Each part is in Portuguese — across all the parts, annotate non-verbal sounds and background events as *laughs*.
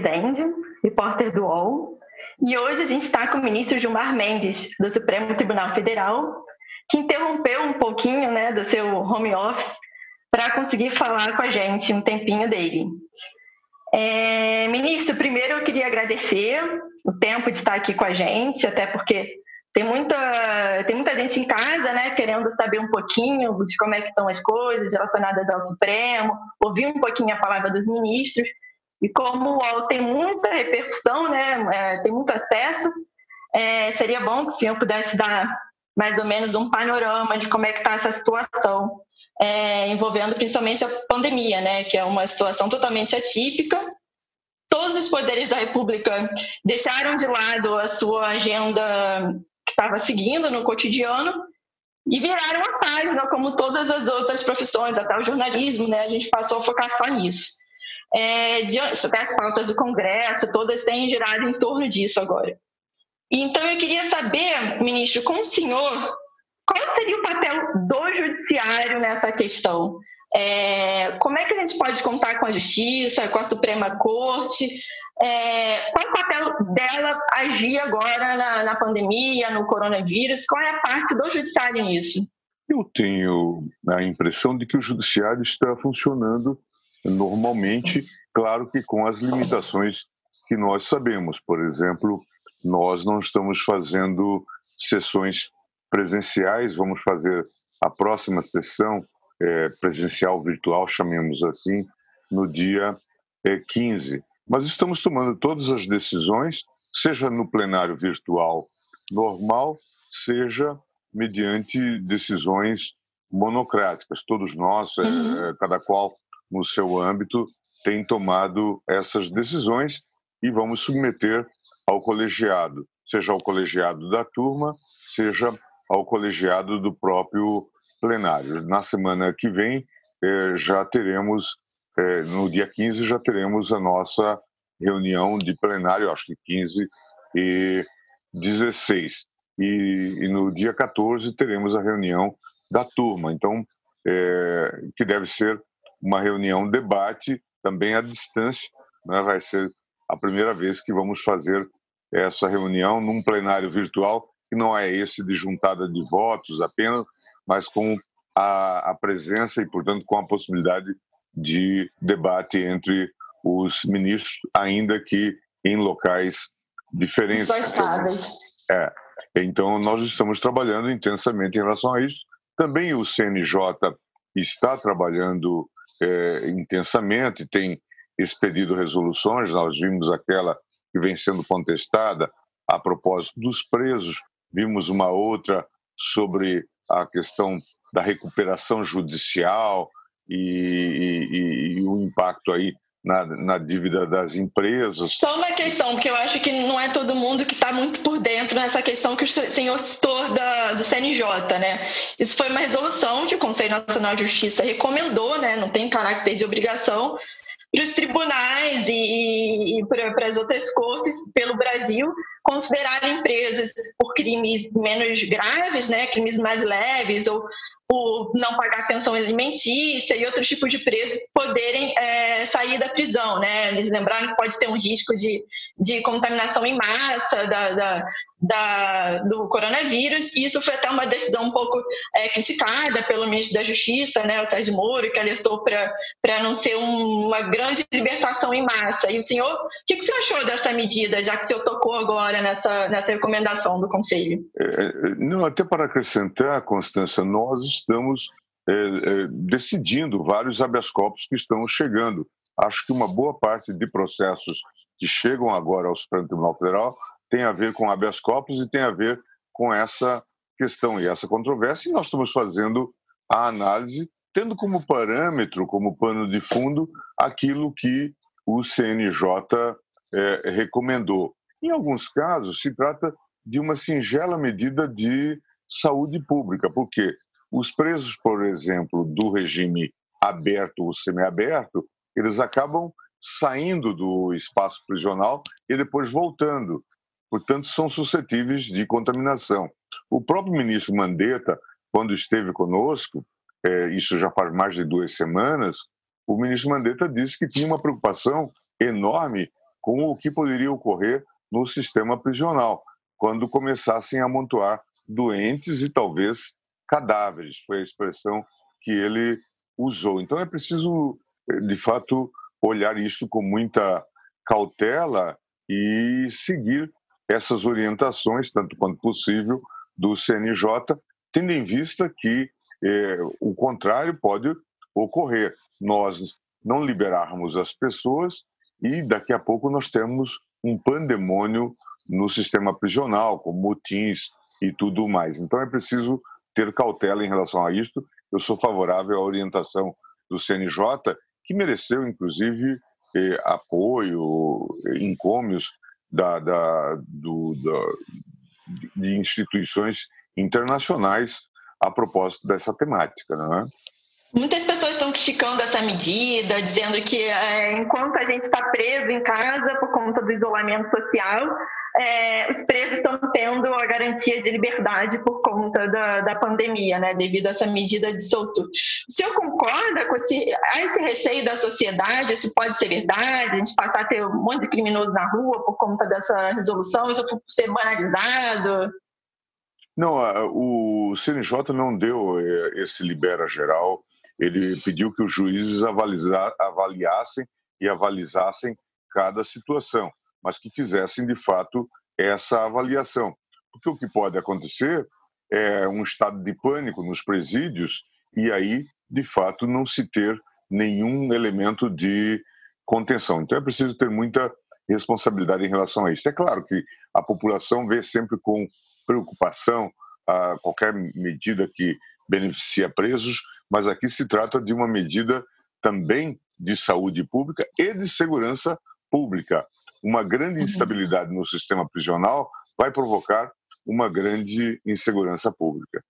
Rezende, repórter do UOL, e hoje a gente está com o ministro Gilmar Mendes, do Supremo Tribunal Federal, que interrompeu um pouquinho né, do seu home office para conseguir falar com a gente um tempinho dele. É, ministro, primeiro eu queria agradecer o tempo de estar aqui com a gente, até porque tem muita, tem muita gente em casa, né, querendo saber um pouquinho de como é que estão as coisas relacionadas ao Supremo, ouvir um pouquinho a palavra dos ministros. E como o UOL tem muita repercussão, né, é, tem muito acesso, é, seria bom que o senhor pudesse dar mais ou menos um panorama de como é que está essa situação, é, envolvendo principalmente a pandemia, né, que é uma situação totalmente atípica. Todos os poderes da República deixaram de lado a sua agenda que estava seguindo no cotidiano e viraram a página, como todas as outras profissões, até o jornalismo, né, a gente passou a focar só nisso é, de, até as pautas do Congresso, todas têm girado em torno disso agora. Então, eu queria saber, ministro, com o senhor, qual seria o papel do judiciário nessa questão? É, como é que a gente pode contar com a Justiça, com a Suprema Corte? É, qual é o papel dela agir agora na, na pandemia, no coronavírus? Qual é a parte do judiciário nisso? Eu tenho a impressão de que o judiciário está funcionando normalmente, claro que com as limitações que nós sabemos. Por exemplo, nós não estamos fazendo sessões presenciais, vamos fazer a próxima sessão é, presencial virtual, chamemos assim, no dia é, 15. Mas estamos tomando todas as decisões, seja no plenário virtual normal, seja mediante decisões monocráticas. Todos nós, é, uhum. é, cada qual no seu âmbito, tem tomado essas decisões e vamos submeter ao colegiado, seja ao colegiado da turma, seja ao colegiado do próprio plenário. Na semana que vem, eh, já teremos, eh, no dia 15, já teremos a nossa reunião de plenário, acho que 15 e 16. E, e no dia 14 teremos a reunião da turma, então, é, que deve ser uma reunião debate também à distância. Né? Vai ser a primeira vez que vamos fazer essa reunião num plenário virtual, que não é esse de juntada de votos apenas, mas com a, a presença e, portanto, com a possibilidade de debate entre os ministros, ainda que em locais diferentes. Só estáveis. É. Então, nós estamos trabalhando intensamente em relação a isso. Também o CNJ está trabalhando é, intensamente, tem expedido resoluções, nós vimos aquela que vem sendo contestada a propósito dos presos, vimos uma outra sobre a questão da recuperação judicial e, e, e o impacto aí na, na, dívida das empresas. Só uma questão, porque eu acho que não é todo mundo senhor citou da, do CNJ, né? Isso foi uma resolução que o Conselho Nacional de Justiça recomendou, né? Não tem caráter de obrigação para os tribunais e, e para as outras cortes pelo Brasil considerarem empresas por crimes menos graves, né, crimes mais leves ou por não pagar pensão alimentícia e outros tipos de presos poderem é, sair da prisão, né? Eles lembraram que pode ter um risco de, de contaminação em massa da, da, da, do coronavírus. E isso foi até uma decisão um pouco é, criticada pelo ministro da Justiça, né, o Sérgio Moro, que alertou para não ser um, uma grande libertação em massa. E o senhor, o que, que o senhor achou dessa medida, já que o senhor tocou agora nessa, nessa recomendação do Conselho? É, é não, até para acrescentar, Constância, nós estamos é, é, decidindo vários habeas corpus que estão chegando. Acho que uma boa parte de processos que chegam agora ao Supremo Tribunal Federal tem a ver com habeas corpus e tem a ver com essa questão e essa controvérsia, e nós estamos fazendo a análise, tendo como parâmetro, como pano de fundo, aquilo que o CNJ é, recomendou. Em alguns casos, se trata de uma singela medida de saúde pública, porque os presos, por exemplo, do regime aberto ou semiaberto, eles acabam saindo do espaço prisional e depois voltando portanto, são suscetíveis de contaminação. O próprio ministro Mandetta, quando esteve conosco, é, isso já faz mais de duas semanas, o ministro Mandetta disse que tinha uma preocupação enorme com o que poderia ocorrer no sistema prisional, quando começassem a amontoar doentes e talvez cadáveres, foi a expressão que ele usou. Então é preciso, de fato, olhar isso com muita cautela e seguir essas orientações, tanto quanto possível, do CNJ, tendo em vista que eh, o contrário pode ocorrer. Nós não liberarmos as pessoas e daqui a pouco nós temos um pandemônio no sistema prisional, com motins e tudo mais. Então é preciso ter cautela em relação a isto. Eu sou favorável à orientação do CNJ, que mereceu, inclusive, eh, apoio, encômios da, da, do, da, de instituições internacionais a propósito dessa temática, não é? Muitas pessoas estão criticando essa medida, dizendo que é, enquanto a gente está preso em casa por conta do isolamento social, é, os presos estão tendo a garantia de liberdade por conta da, da pandemia, né, devido a essa medida de soltura. O senhor concorda com esse, esse receio da sociedade? Isso pode ser verdade? A gente passar a ter um monte de criminoso na rua por conta dessa resolução? Isso ser banalizado? Não, o CNJ não deu é, esse libera geral ele pediu que os juízes avaliassem e avalizassem cada situação, mas que fizessem de fato essa avaliação. Porque o que pode acontecer é um estado de pânico nos presídios e aí, de fato, não se ter nenhum elemento de contenção. Então é preciso ter muita responsabilidade em relação a isso. É claro que a população vê sempre com preocupação a qualquer medida que beneficia presos, mas aqui se trata de uma medida também de saúde pública e de segurança pública. Uma grande uhum. instabilidade no sistema prisional vai provocar uma grande insegurança pública.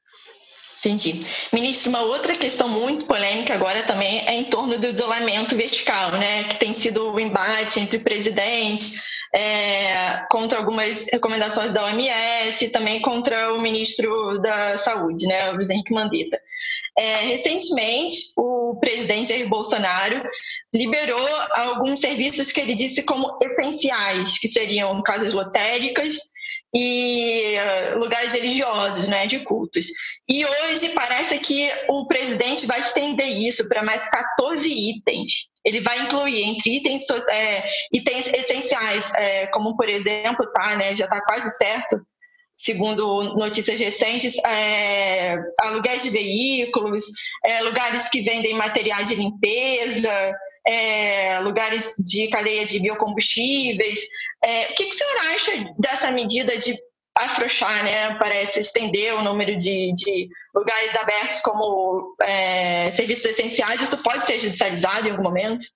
Entendi. Ministro, uma outra questão muito polêmica agora também é em torno do isolamento vertical, né? Que tem sido o embate entre presidentes é, contra algumas recomendações da OMS também contra o ministro da Saúde, né, o Henrique Mandetta. É, recentemente, o presidente Jair Bolsonaro liberou alguns serviços que ele disse como essenciais, que seriam casas lotéricas e uh, lugares religiosos, né, de cultos. E hoje parece que o presidente vai estender isso para mais 14 itens. Ele vai incluir entre itens, é, itens essenciais, é, como por exemplo, tá, né, já está quase certo, segundo notícias recentes, é, aluguéis de veículos, é, lugares que vendem materiais de limpeza, é, lugares de cadeia de biocombustíveis. É, o que, que o senhor acha dessa medida de afrouxar, né? Parece estender o número de, de lugares abertos como é, serviços essenciais. Isso pode ser judicializado em algum momento?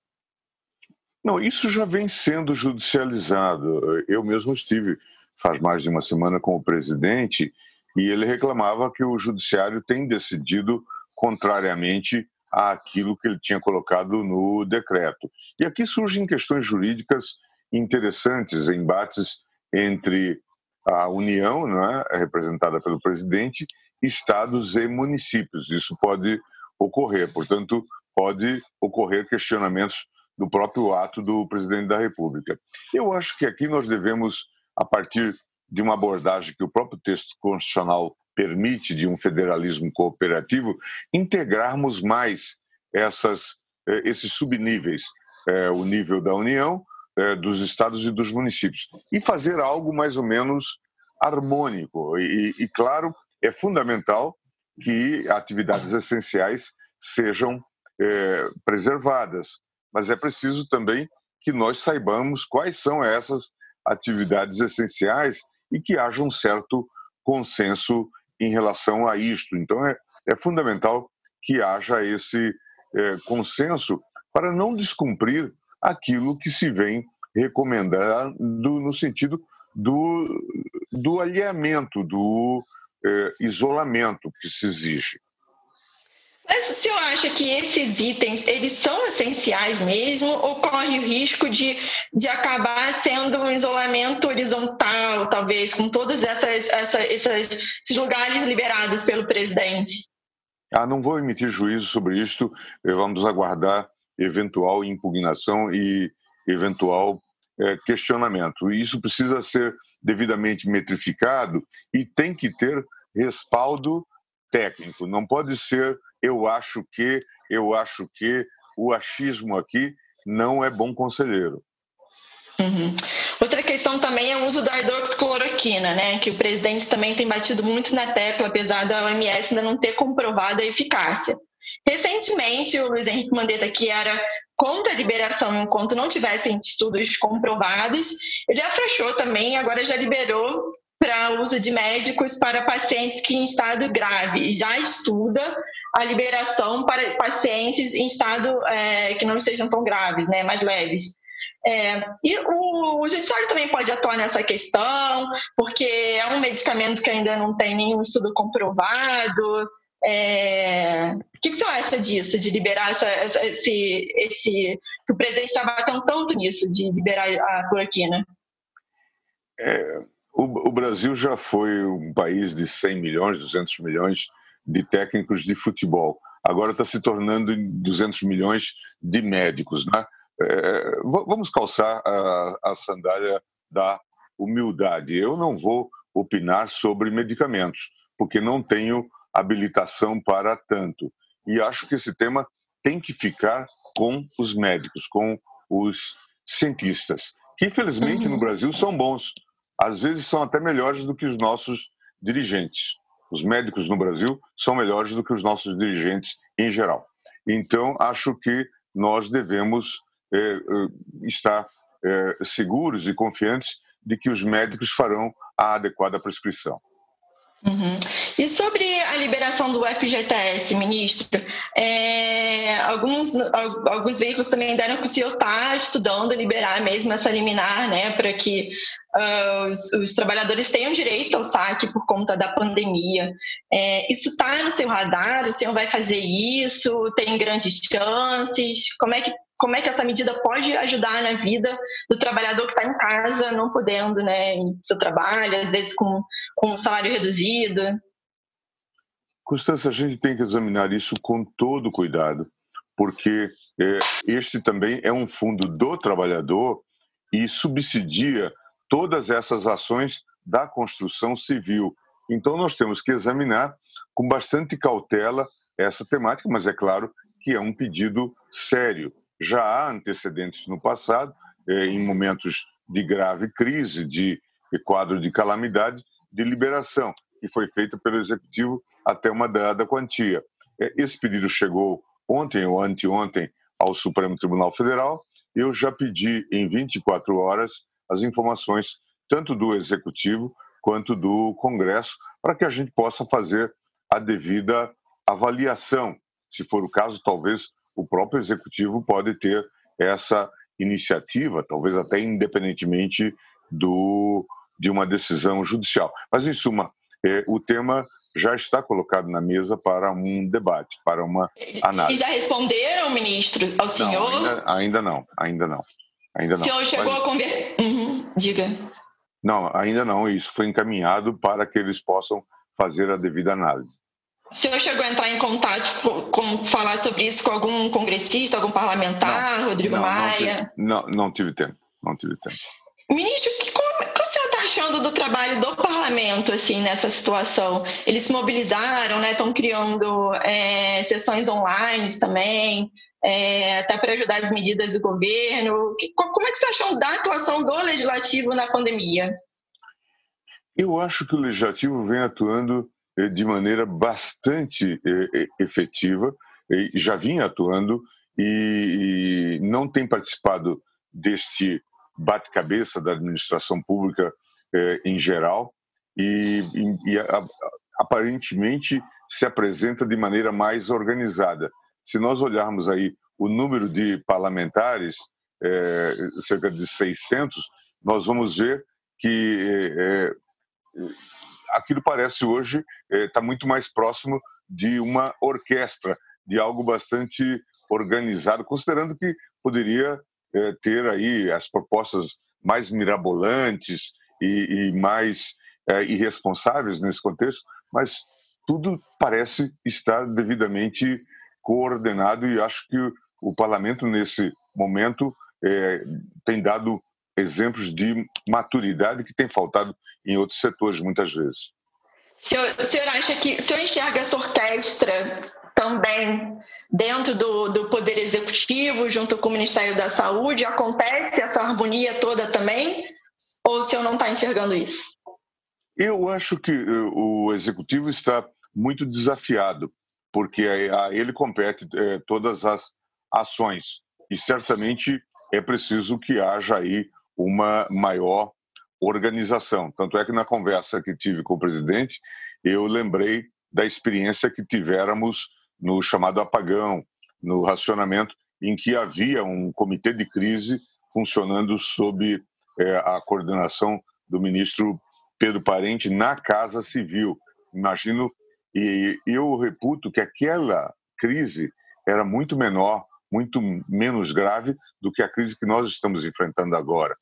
Não, isso já vem sendo judicializado. Eu mesmo estive faz mais de uma semana com o presidente e ele reclamava que o judiciário tem decidido contrariamente àquilo que ele tinha colocado no decreto. E aqui surgem questões jurídicas interessantes, embates entre a União, né, representada pelo presidente, estados e municípios. Isso pode ocorrer, portanto, pode ocorrer questionamentos do próprio ato do presidente da República. Eu acho que aqui nós devemos, a partir de uma abordagem que o próprio texto constitucional permite, de um federalismo cooperativo, integrarmos mais essas, eh, esses subníveis, é, o nível da União, é, dos estados e dos municípios, e fazer algo mais ou menos harmônico. E, e, claro, é fundamental que atividades essenciais sejam é, preservadas, mas é preciso também que nós saibamos quais são essas atividades essenciais e que haja um certo consenso em relação a isto. Então, é, é fundamental que haja esse é, consenso para não descumprir aquilo que se vem recomendando no sentido do, do alinhamento, do é, isolamento que se exige. Mas o senhor acha que esses itens, eles são essenciais mesmo ou corre o risco de, de acabar sendo um isolamento horizontal, talvez, com todos essas, essa, essas, esses lugares liberados pelo presidente? Ah, não vou emitir juízo sobre isto, vamos aguardar eventual impugnação e eventual é, questionamento. Isso precisa ser devidamente metrificado e tem que ter respaldo técnico. Não pode ser eu acho que, eu acho que, o achismo aqui não é bom conselheiro. Uhum. Outra questão também é o uso da hidroxicloroquina, né? Que o presidente também tem batido muito na tecla, apesar da OMS ainda não ter comprovado a eficácia. Recentemente, o Luiz Henrique Mandetta, que era contra a liberação enquanto não tivessem estudos comprovados, ele afrouxou também, agora já liberou para uso de médicos para pacientes que em estado grave. Já estuda a liberação para pacientes em estado é, que não sejam tão graves, né, mais leves. É, e o, o judiciário também pode atuar nessa questão, porque é um medicamento que ainda não tem nenhum estudo comprovado. É... O que, que, você acha disso, de liberar essa, esse, esse. que o presidente está batendo tanto nisso, de liberar a cloroquina? É, o, o, Brasil já foi um país de 100 milhões, 200 milhões de técnicos de futebol. Agora está se tornando 200 milhões de médicos. Né? É, vamos calçar a, a sandália da humildade. Eu não vou opinar sobre medicamentos, porque não tenho habilitação para tanto. E acho que esse tema tem que ficar com os médicos, com os cientistas, que infelizmente uhum. no Brasil são bons. Às vezes são até melhores do que os nossos dirigentes. Os médicos no Brasil são melhores do que os nossos dirigentes em geral. Então, acho que nós devemos é, é, estar é, seguros e confiantes de que os médicos farão a adequada prescrição. Uhum. E sobre a liberação do FGTS, ministro, é, alguns, alguns veículos também deram que o senhor está estudando liberar mesmo essa liminar, né, para que uh, os, os, trabalhadores tenham direito ao saque por conta da pandemia. É, isso está no seu radar? O senhor vai fazer isso? Tem grandes chances? Como é que como é que essa medida pode ajudar na vida do trabalhador que está em casa, não podendo, né, em seu trabalho, às vezes com, com um salário reduzido? Constância, a gente tem que examinar isso com todo cuidado, porque é, este também é um fundo do trabalhador e subsidia todas essas ações da construção civil. Então, nós temos que examinar com bastante cautela essa temática, mas é claro que é um pedido sério já há antecedentes no passado, eh, em momentos de grave crise, de quadro de calamidade, de liberação, que foi feita pelo Executivo até uma dada quantia. Eh, esse pedido chegou ontem ou anteontem ao Supremo Tribunal Federal. Eu já pedi em 24 horas as informações tanto do Executivo quanto do Congresso para que a gente possa fazer a devida avaliação. Se for o caso, talvez o próprio executivo pode ter essa iniciativa, talvez até independentemente do, de uma decisão judicial. Mas, em suma, é, o tema já está colocado na mesa para um debate, para uma análise. E já responderam, ministro, ao senhor? Não, ainda, ainda, não, ainda não. Ainda não. O senhor chegou Mas... a conversar. Uhum, diga. Não, ainda não. Isso foi encaminhado para que eles possam fazer a devida análise. O senhor chegou a entrar em contato com, com falar sobre isso com algum congressista, algum parlamentar, não, Rodrigo não, Maia? Não, tive, não, não tive tempo, não tive tempo. Ministro, o que, como, que o senhor está achando do trabalho do parlamento assim nessa situação? Eles se mobilizaram, né? Estão criando é, sessões online também, é, até para ajudar as medidas do governo. Que, como é que você acham da atuação do legislativo na pandemia? Eu acho que o legislativo vem atuando de maneira bastante eh, eh, efetiva, já vinha atuando e não tem participado deste bate-cabeça da administração pública em geral e, e aparentemente se apresenta de maneira mais organizada. Se nós olharmos aí o número de parlamentares, é, cerca de 600, nós vamos ver que é, aquilo parece hoje está eh, muito mais próximo de uma orquestra, de algo bastante organizado, considerando que poderia eh, ter aí as propostas mais mirabolantes e, e mais eh, irresponsáveis nesse contexto, mas tudo parece estar devidamente coordenado e acho que o parlamento nesse momento tem dado exemplos de maturidade que tem faltado em outros setores muitas vezes. O senhor, o senhor acha que, o senhor enxerga essa orquestra também dentro do, do Poder Executivo, junto com o Ministério da Saúde? Acontece essa harmonia toda também? Ou o senhor não está enxergando isso? Eu acho que eh, o Executivo está muito desafiado, porque a ele compete eh, todas as ações. E certamente é preciso que haja aí uma maior organização. Tanto é que na conversa que tive com o presidente, eu lembrei da experiência que tivéramos no chamado apagão, no racionamento, em que havia um comitê de crise funcionando sob é, a coordenação do ministro Pedro Parente na Casa Civil. Imagino, e eu reputo que aquela crise era muito menor, muito menos grave do que a crise que nós estamos enfrentando agora,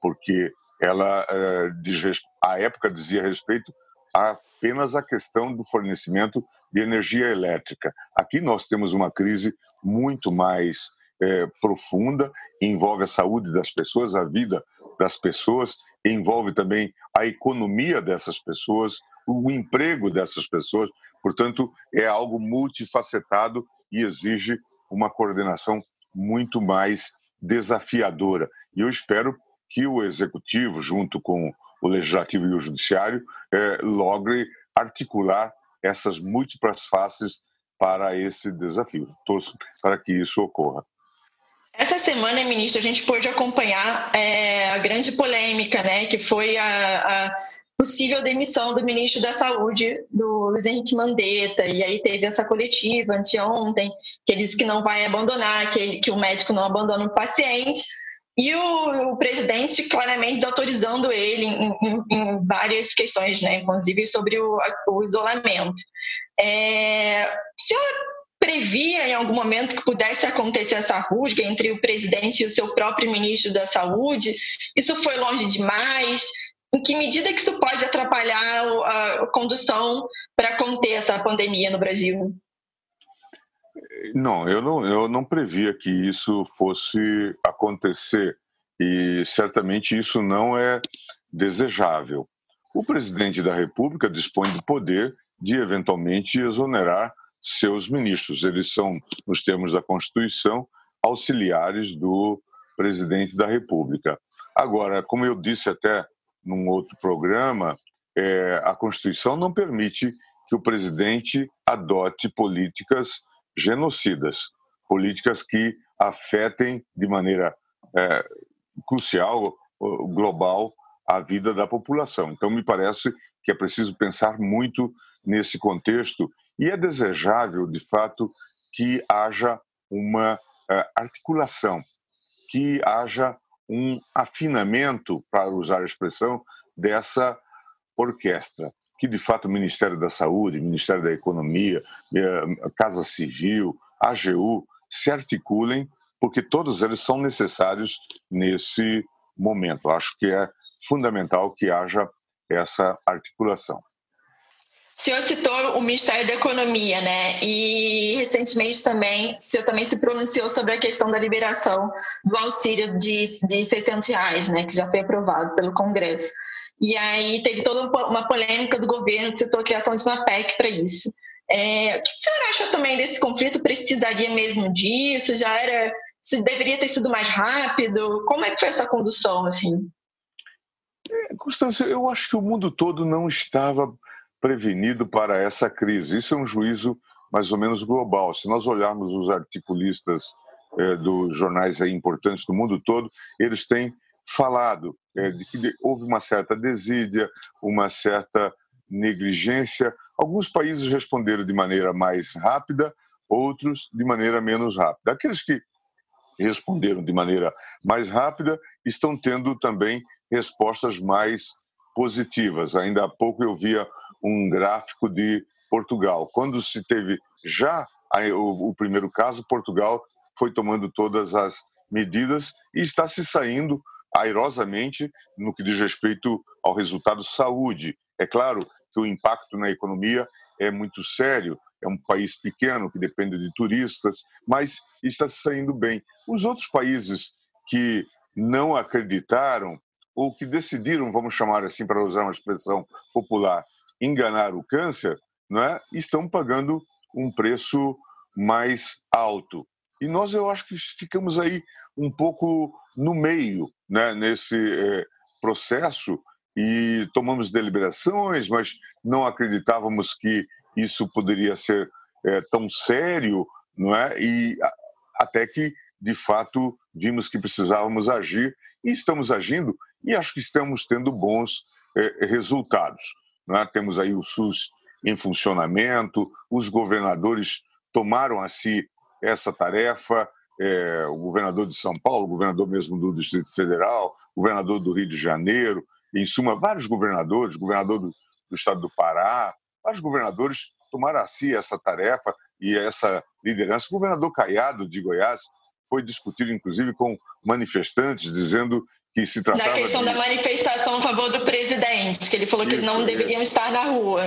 porque ela, é, diz, a época dizia respeito apenas à questão do fornecimento de energia elétrica. Aqui nós temos uma crise muito mais é, profunda, envolve a saúde das pessoas, a vida das pessoas, envolve também a economia dessas pessoas, o emprego dessas pessoas. Portanto, é algo multifacetado e exige uma coordenação muito mais desafiadora. E eu espero que o executivo, junto com o legislativo e o judiciário, é, logre articular essas múltiplas faces para esse desafio. Torço para que isso ocorra. Essa semana, ministro, a gente pôde acompanhar é, a grande polêmica, né, que foi a, a, possível demissão do ministro da Saúde, do Luiz Henrique Mandetta, e aí teve essa coletiva anteontem, que ele disse que não vai abandonar, que, ele, que o médico não abandona o paciente, e o, o, presidente claramente desautorizando ele em, em, em, várias questões, né? inclusive sobre o, o isolamento. É, o senhor previa em algum momento que pudesse acontecer essa rusga entre o presidente e o seu próprio ministro da Saúde? Isso foi longe demais? Em que medida que isso pode atrapalhar a condução para conter essa pandemia no Brasil? Não, eu não, eu não previa que isso fosse acontecer e certamente isso não é desejável. O presidente da República dispõe do poder de eventualmente exonerar seus ministros. Eles são, nos termos da Constituição, auxiliares do presidente da República. Agora, como eu disse até num outro programa, é, a Constituição não permite que o presidente adote políticas genocidas, políticas que afetem de maneira é, crucial, global, a vida da população. Então, me parece que é preciso pensar muito nesse contexto e é desejável, de fato, que haja uma é, articulação, que haja um afinamento, para usar a expressão, dessa orquestra que de fato o Ministério da Saúde, Ministério da Economia, eh, Casa Civil, AGU se articulem, porque todos eles são necessários nesse momento. Acho que é fundamental que haja essa articulação. O senhor citou o Ministério da Economia, né? E recentemente também, o senhor também se pronunciou sobre a questão da liberação do auxílio de, de 600 reais, né? Que já foi aprovado pelo Congresso. E aí teve toda uma polêmica do governo que citou a criação de uma PEC para isso. É, o que senhor acha também desse conflito? Precisaria mesmo disso? Já era. Isso deveria ter sido mais rápido? Como é que foi essa condução, assim? É, Constância, eu acho que o mundo todo não estava prevenido para essa crise. Isso é um juízo mais ou menos global. Se nós olharmos os articulistas é, dos jornais importantes do mundo todo, eles têm falado de que houve uma certa desídia, uma certa negligência. Alguns países responderam de maneira mais rápida, outros de maneira menos rápida. Aqueles que responderam de maneira mais rápida estão tendo também respostas mais positivas. Ainda há pouco eu via um gráfico de Portugal. Quando se teve já o, primeiro caso, Portugal foi tomando todas as medidas e está se saindo airosamente no que diz respeito ao resultado saúde. É claro que o impacto na economia é muito sério, é um país pequeno que depende de turistas, mas está saindo bem. Os outros países que não acreditaram ou que decidiram, vamos chamar assim para usar uma expressão popular, enganar o câncer, não é? estão pagando um preço mais alto. E nós, eu acho que ficamos aí um pouco no meio né, nesse é, processo e tomamos deliberações, mas não acreditávamos que isso poderia ser é, tão sério, não é? E até que, de fato, vimos que precisávamos agir e estamos agindo e acho que estamos tendo bons é, resultados. É? Temos aí o SUS em funcionamento, os governadores tomaram a si essa tarefa, é, o governador de São Paulo, o governador mesmo do Distrito Federal, o governador do Rio de Janeiro, em suma, vários governadores, governador do, do estado do Pará, vários governadores tomaram a si essa tarefa e essa liderança. O governador Caiado de Goiás foi discutido, inclusive, com manifestantes, dizendo que se tratava. Na questão de... da manifestação a favor do presidente, que ele falou que isso, não é. deveriam é. estar na rua.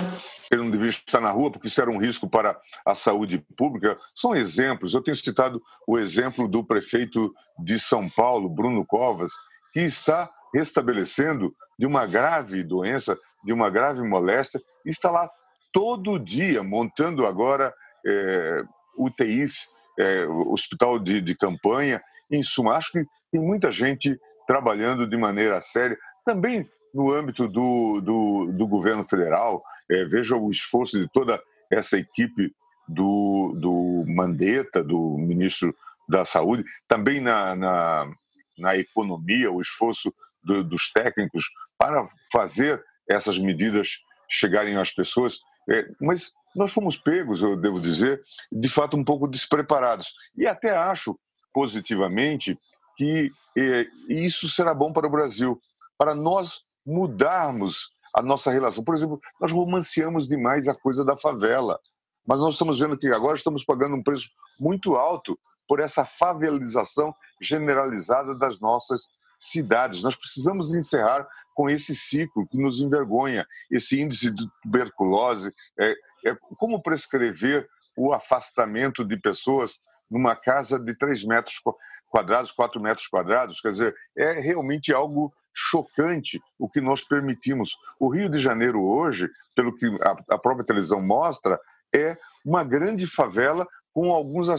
Ele não devia estar na rua porque isso era um risco para a saúde pública. São exemplos. Eu tenho citado o exemplo do prefeito de São Paulo, Bruno Covas, que está restabelecendo de uma grave doença, de uma grave moléstia, e está lá todo dia montando agora é, UTIs, é, hospital de, de campanha. Em suma, acho que tem muita gente trabalhando de maneira séria, também no âmbito do, do, do governo federal. É, veja o esforço de toda essa equipe do, do Mandetta, do ministro da Saúde, também na, na, na economia, o esforço do, dos técnicos para fazer essas medidas chegarem às pessoas. É, mas nós fomos pegos, eu devo dizer, de fato um pouco despreparados. E até acho positivamente que eh, isso será bom para o Brasil, para nós mudarmos a nossa relação. Por exemplo, nós romanceamos demais a coisa da favela, mas nós estamos vendo que agora estamos pagando um preço muito alto por essa favelização generalizada das nossas cidades. Nós precisamos encerrar com esse ciclo que nos envergonha, esse índice de tuberculose. É, é como prescrever o afastamento de pessoas numa casa de 3 metros quadrados, 4 metros quadrados. Quer dizer, é realmente algo chocante o que nós permitimos. O Rio de Janeiro hoje, pelo que a própria televisão mostra, é uma grande favela com alguns,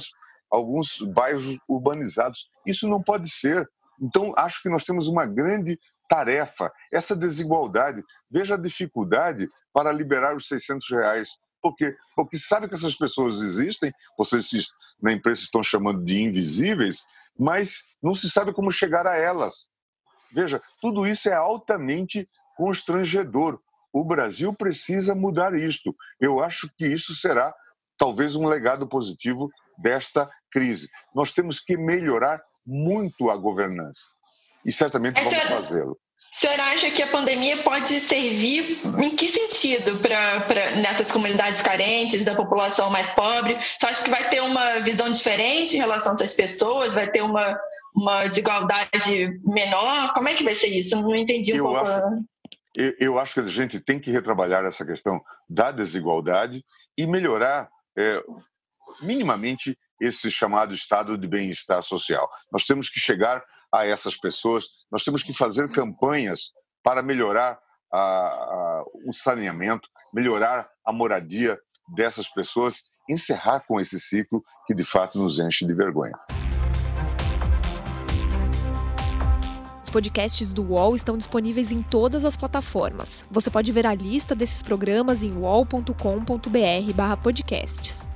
alguns bairros urbanizados. Isso não pode ser. Então, acho que nós temos uma grande tarefa, essa desigualdade. Veja a dificuldade para liberar os 600 reais por quê? Porque sabe que essas pessoas existem, vocês na imprensa estão chamando de invisíveis, mas não se sabe como chegar a elas. Veja, tudo isso é altamente constrangedor. O Brasil precisa mudar isto. Eu acho que isso será talvez um legado positivo desta crise. Nós temos que melhorar muito a governança. E certamente vamos fazê-lo. O senhor acha que a pandemia pode servir em que sentido para nessas comunidades carentes, da população mais pobre? Você acha que vai ter uma visão diferente em relação a essas pessoas? Vai ter uma, uma desigualdade menor? Como é que vai ser isso? Não entendi um eu pouco. Acho, eu, eu, acho que a gente tem que retrabalhar essa questão da desigualdade e melhorar é, minimamente esse chamado estado de bem-estar social. Nós temos que chegar a essas pessoas, nós temos que fazer campanhas para melhorar a, a, o saneamento, melhorar a moradia dessas pessoas, encerrar com esse ciclo que de fato nos enche de vergonha. Os podcasts do UOL estão disponíveis em todas as plataformas. Você pode ver a lista desses programas em uol.com.br/podcasts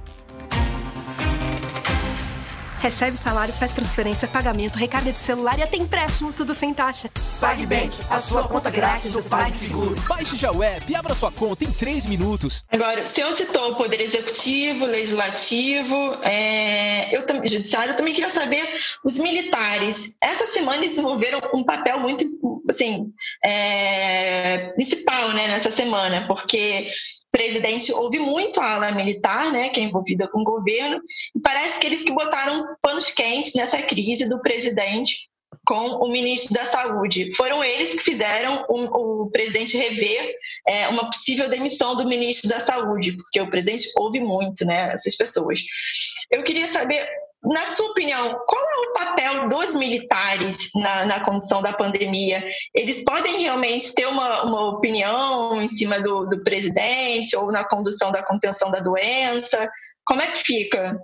recebe salário, faz transferência, pagamento, recarga de celular e até empréstimo, tudo sem taxa. PagBank, a sua conta grátis do PagSeguro. Baixe já o app e abra sua conta em 3 minutos. Agora, o senhor citou o Poder Executivo, Legislativo, é, eu, Judiciário, eu também queria saber, os militares, essa semana eles desenvolveram um papel muito, assim, é, principal, né, nessa semana, porque presidente ouve muito a ala militar, né, que é envolvida com o governo, e parece que eles que botaram panos quentes nessa crise do presidente com o ministro da Saúde. Foram eles que fizeram o, o presidente rever é, uma possível demissão do ministro da Saúde, porque o presidente ouve muito né, essas pessoas. Eu queria saber, na sua opinião, qual é o papel dos militares na, na condição da pandemia? Eles podem realmente ter uma, uma opinião em cima do, do presidente ou na condução da contenção da doença? Como é que fica?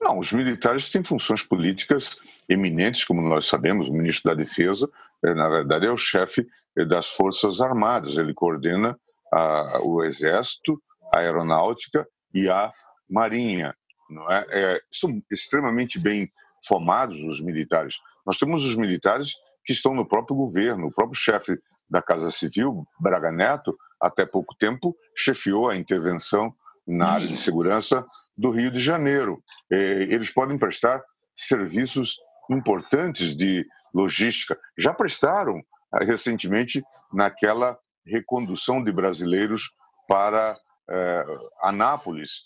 Não, os militares têm funções políticas eminentes, como nós sabemos. O ministro da Defesa, eh, na verdade, é o chefe eh, das Forças Armadas. Ele coordena a, o Exército, a Aeronáutica e a Marinha. Não é? é? São extremamente bem formados os militares. Nós temos os militares que estão no próprio governo. O próprio chefe da Casa Civil, Braga Neto, até pouco tempo, chefiou a intervenção na área de segurança do Rio de Janeiro. É, eles podem prestar serviços importantes de logística. Já prestaram ah, recentemente naquela recondução de brasileiros para é, Anápolis,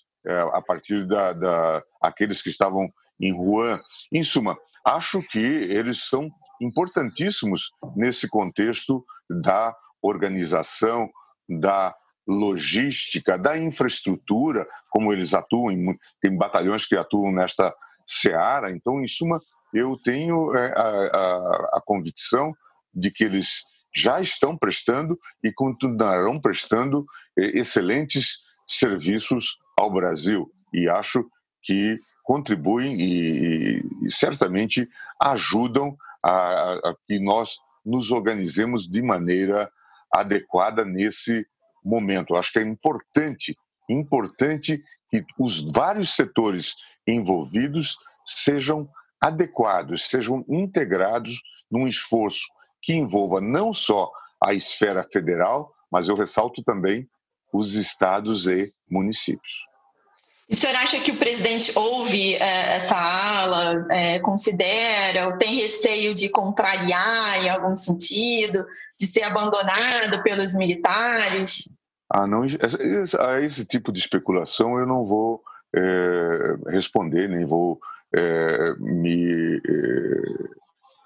a partir da, da aqueles que estavam em Wuhan. Em suma, acho que eles são importantíssimos nesse contexto da organização, da logística, da infraestrutura, como eles atuam, tem batalhões que atuam nesta seara. Então, em suma, eu tenho é, a, a, a convicção de que eles já estão prestando e continuarão prestando é, excelentes serviços ao Brasil. E acho que contribuem e, e certamente ajudam a, a, que nós nos organizemos de maneira adequada nesse momento. Acho que é importante, importante que os vários setores envolvidos sejam adequados, sejam integrados num esforço que envolva não só a esfera federal, mas eu ressalto também os estados e municípios. E o senhor acha que o presidente ouve é, essa ala, é, considera, ou tem receio de contrariar em algum sentido, de ser abandonado pelos militares? Ah, não, a esse tipo de especulação eu não vou é, responder, nem vou é, me é,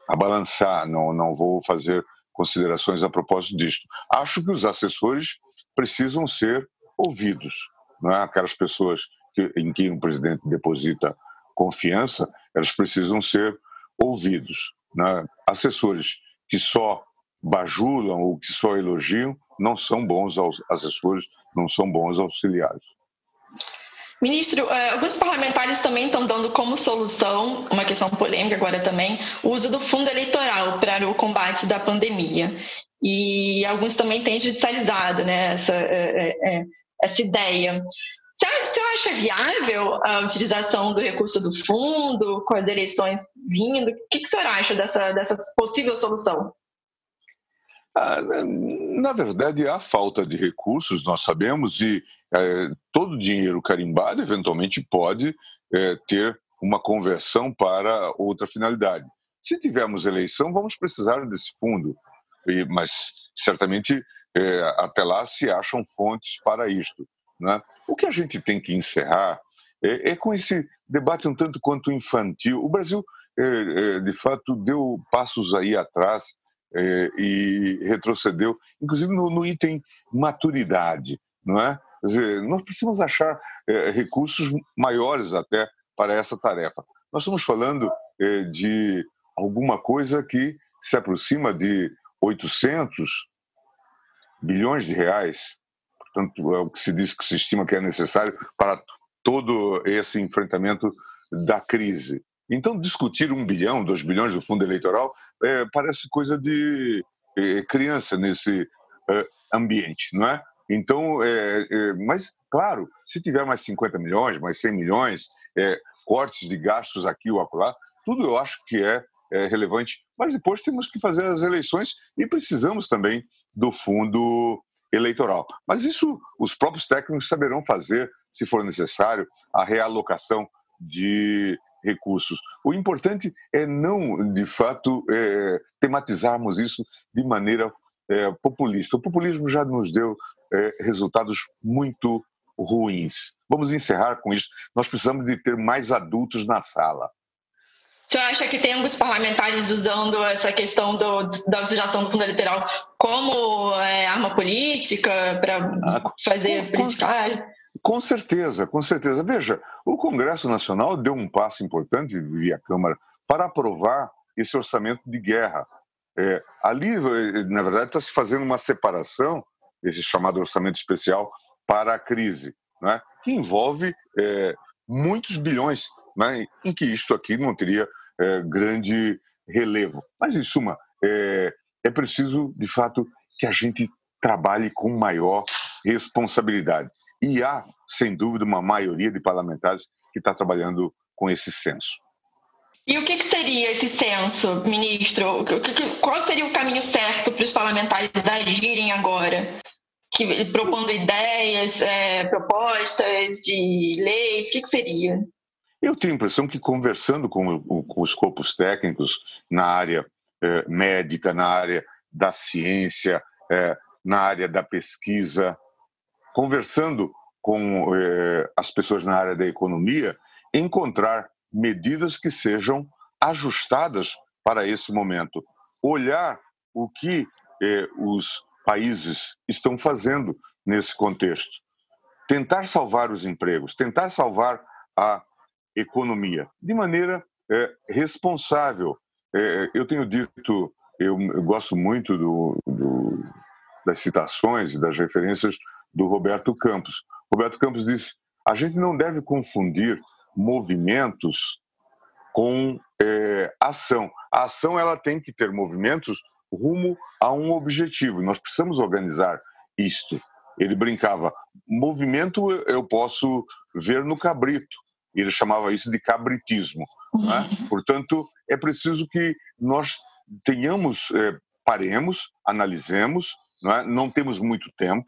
abalançar, não, não vou fazer considerações a propósito disto. Acho que os assessores precisam ser ouvidos, não é? Aquelas pessoas que, em quem o presidente deposita confiança, elas precisam ser ouvidos. Né? Assessores que só bajulam ou que só elogiam não são bons assessores, não são bons auxiliares. Ministro, eh, alguns parlamentares também estão dando como solução, uma questão polêmica agora também, o uso do fundo eleitoral para o combate da pandemia. E alguns também têm judicializado né, essa, eh, eh, essa ideia. Você acha viável a utilização do recurso do fundo com as eleições vindo? O que, que o senhor acha dessa, dessa possível solução? Ah, na verdade, há falta de recursos, nós sabemos, e é, todo dinheiro carimbado eventualmente pode é, ter uma conversão para outra finalidade. Se tivermos eleição, vamos precisar desse fundo, e, mas certamente é, até lá se acham fontes para isto. Né? O que a gente tem que encerrar é, é com esse debate um tanto quanto infantil. O Brasil, é, é, de fato, deu passos aí atrás é, e retrocedeu, inclusive no, no, item maturidade, não é? Dizer, nós precisamos achar é, recursos maiores até para essa tarefa. Nós estamos falando de alguma coisa que se aproxima de 800 bilhões de reais portanto, é o que se diz que se estima que é necessário para todo esse enfrentamento da crise. Então, discutir um bilhão, dois bilhões do fundo eleitoral é, parece coisa de é, criança nesse é, ambiente, não é? Então, é, é, mas, claro, se tiver mais 50 milhões, mais 100 milhões, é, cortes de gastos aqui ou acolá, tudo eu acho que é, relevante. Mas depois temos que fazer as eleições e precisamos também do fundo eleitoral. Mas isso os próprios técnicos saberão fazer, se for necessário, a realocação de recursos. O importante é não, de fato, é, tematizarmos isso de maneira é, populista. O populismo já nos deu é, resultados muito ruins. Vamos encerrar com isso. Nós precisamos de ter mais adultos na sala. O senhor acha que tem alguns parlamentares usando essa questão do, da utilização do fundo eleitoral como é, arma política para ah, fazer politicagem? Com certeza, com certeza. Veja, o Congresso Nacional deu um passo importante via Câmara para aprovar esse orçamento de guerra. É, ali, na verdade, está se fazendo uma separação, esse chamado orçamento especial, para a crise, né, que envolve é, muitos bilhões, né, em que isto aqui não teria é, grande relevo. Mas, em suma, é, é preciso, de fato, que a gente trabalhe com maior responsabilidade. E há, sem dúvida, uma maioria de parlamentares que está trabalhando com esse senso. E o que, que seria esse censo, ministro? Qual seria o caminho certo para os parlamentares agirem agora? Que, propondo ideias, é, propostas de leis, o que, que seria? Eu tenho a impressão que conversando com, com os corpos técnicos na área é, médica, na área da ciência, é, na área da pesquisa, conversando com é, as pessoas na área da economia, encontrar medidas que sejam ajustadas para esse momento. Olhar o que eh, os países estão fazendo nesse contexto. Tentar salvar os empregos, tentar salvar a economia de maneira eh, responsável. Eh, eu tenho dito, eu, eu gosto muito do, do, das citações e das referências do Roberto Campos. Roberto Campos disse: a gente não deve confundir movimentos com é, ação. A ação ela tem que ter movimentos rumo a um objetivo. Nós precisamos organizar isto. Ele brincava, movimento eu posso ver no cabrito. Ele chamava isso de cabritismo. Né? *laughs* Portanto, é preciso que nós tenhamos, é, paremos, analisemos, não, é? não temos muito tempo,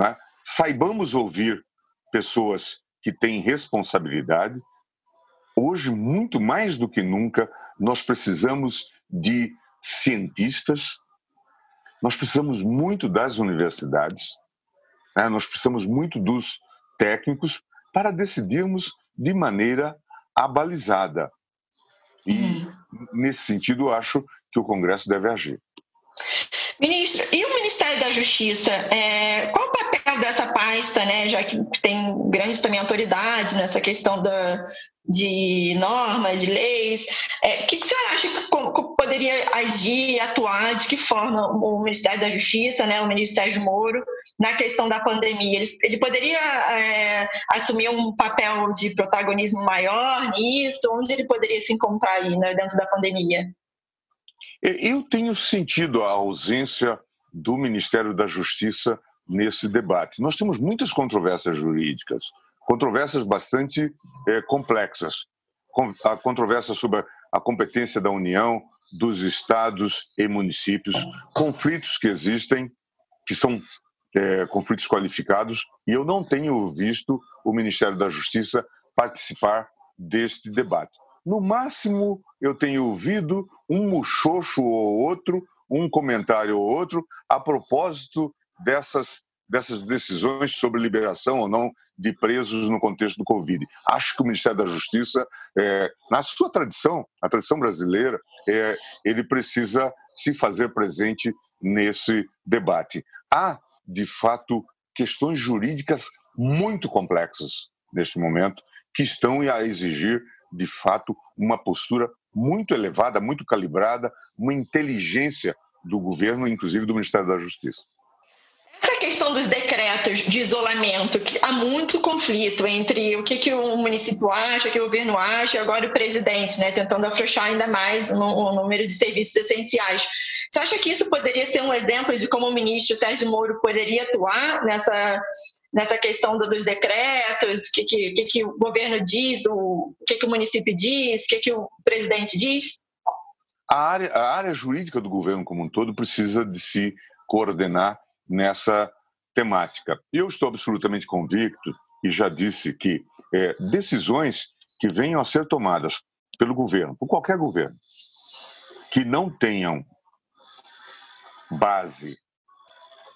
é? saibamos ouvir pessoas que têm responsabilidade. Hoje, muito mais do que nunca, nós precisamos de cientistas, nós precisamos muito das universidades, né? nós precisamos muito dos técnicos para decidirmos de maneira abalizada. E, uhum. nesse sentido, acho que o Congresso deve agir. Ministro, e o Ministério da Justiça? É, dessa pasta, né, já que tem grandes também autoridades nessa questão da, de normas, de leis? O é, que, que o senhor acha que poderia agir, atuar, de que forma o Ministério da Justiça, né, o ministro Sérgio Moro, na questão da pandemia? Ele, ele poderia é, assumir um papel de protagonismo maior nisso? Onde ele poderia se encontrar aí, né, dentro da pandemia? Eu tenho sentido a ausência do Ministério da Justiça nesse debate. Nós temos muitas controvérsias jurídicas, controvérsias bastante é, complexas. A controvérsia sobre a competência da União, dos estados e municípios, conflitos que existem, que são é, conflitos qualificados, e eu não tenho visto o Ministério da Justiça participar deste debate. No máximo, eu tenho ouvido um muxoxo ou outro, um comentário ou outro, a propósito dessas, dessas decisões sobre liberação ou não de presos no contexto do Covid. Acho que o Ministério da Justiça, é, na sua tradição, a tradição brasileira, é, ele precisa se fazer presente nesse debate. Há, de fato, questões jurídicas muito complexas neste momento que estão a exigir de fato, uma postura muito elevada, muito calibrada, uma inteligência do governo, inclusive do Ministério da Justiça. Dos decretos de isolamento, que há muito conflito entre o que, que o município acha, o que o governo acha, e agora o presidente, né, tentando afrouxar ainda mais o número de serviços essenciais. Você acha que isso poderia ser um exemplo de como o ministro Sérgio Moro poderia atuar nessa nessa questão do, dos decretos, o que, que, que, o governo diz, o, o que, que o município diz, o que, que o presidente diz? A área, a área jurídica do governo como um todo precisa de se coordenar nessa temática. Eu estou absolutamente convicto e já disse que é, decisões que venham a ser tomadas pelo governo, por qualquer governo, que não tenham base